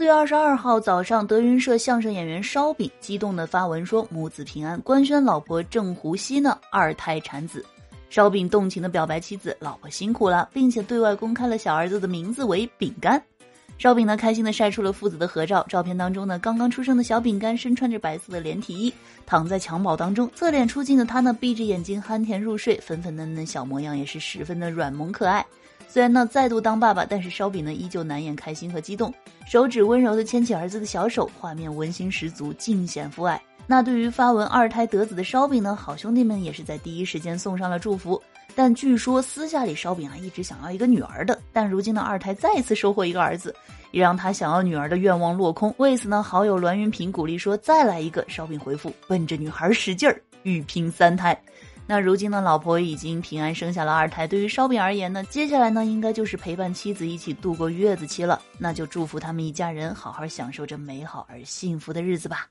四月二十二号早上，德云社相声演员烧饼激动的发文说：“母子平安，官宣老婆郑湖熙呢二胎产子。”烧饼动情的表白妻子：“老婆辛苦了，并且对外公开了小儿子的名字为饼干。”烧饼呢开心的晒出了父子的合照，照片当中呢刚刚出生的小饼干身穿着白色的连体衣，躺在襁褓当中，侧脸出镜的他呢闭着眼睛酣甜入睡，粉粉嫩嫩小模样也是十分的软萌可爱。虽然呢再度当爸爸，但是烧饼呢依旧难掩开心和激动，手指温柔的牵起儿子的小手，画面温馨十足，尽显父爱。那对于发文二胎得子的烧饼呢，好兄弟们也是在第一时间送上了祝福。但据说私下里烧饼啊一直想要一个女儿的，但如今的二胎再次收获一个儿子，也让他想要女儿的愿望落空。为此呢，好友栾云平鼓励说再来一个，烧饼回复奔着女孩使劲儿，欲拼三胎。那如今呢，老婆已经平安生下了二胎。对于烧饼而言呢，接下来呢，应该就是陪伴妻子一起度过月子期了。那就祝福他们一家人好好享受这美好而幸福的日子吧。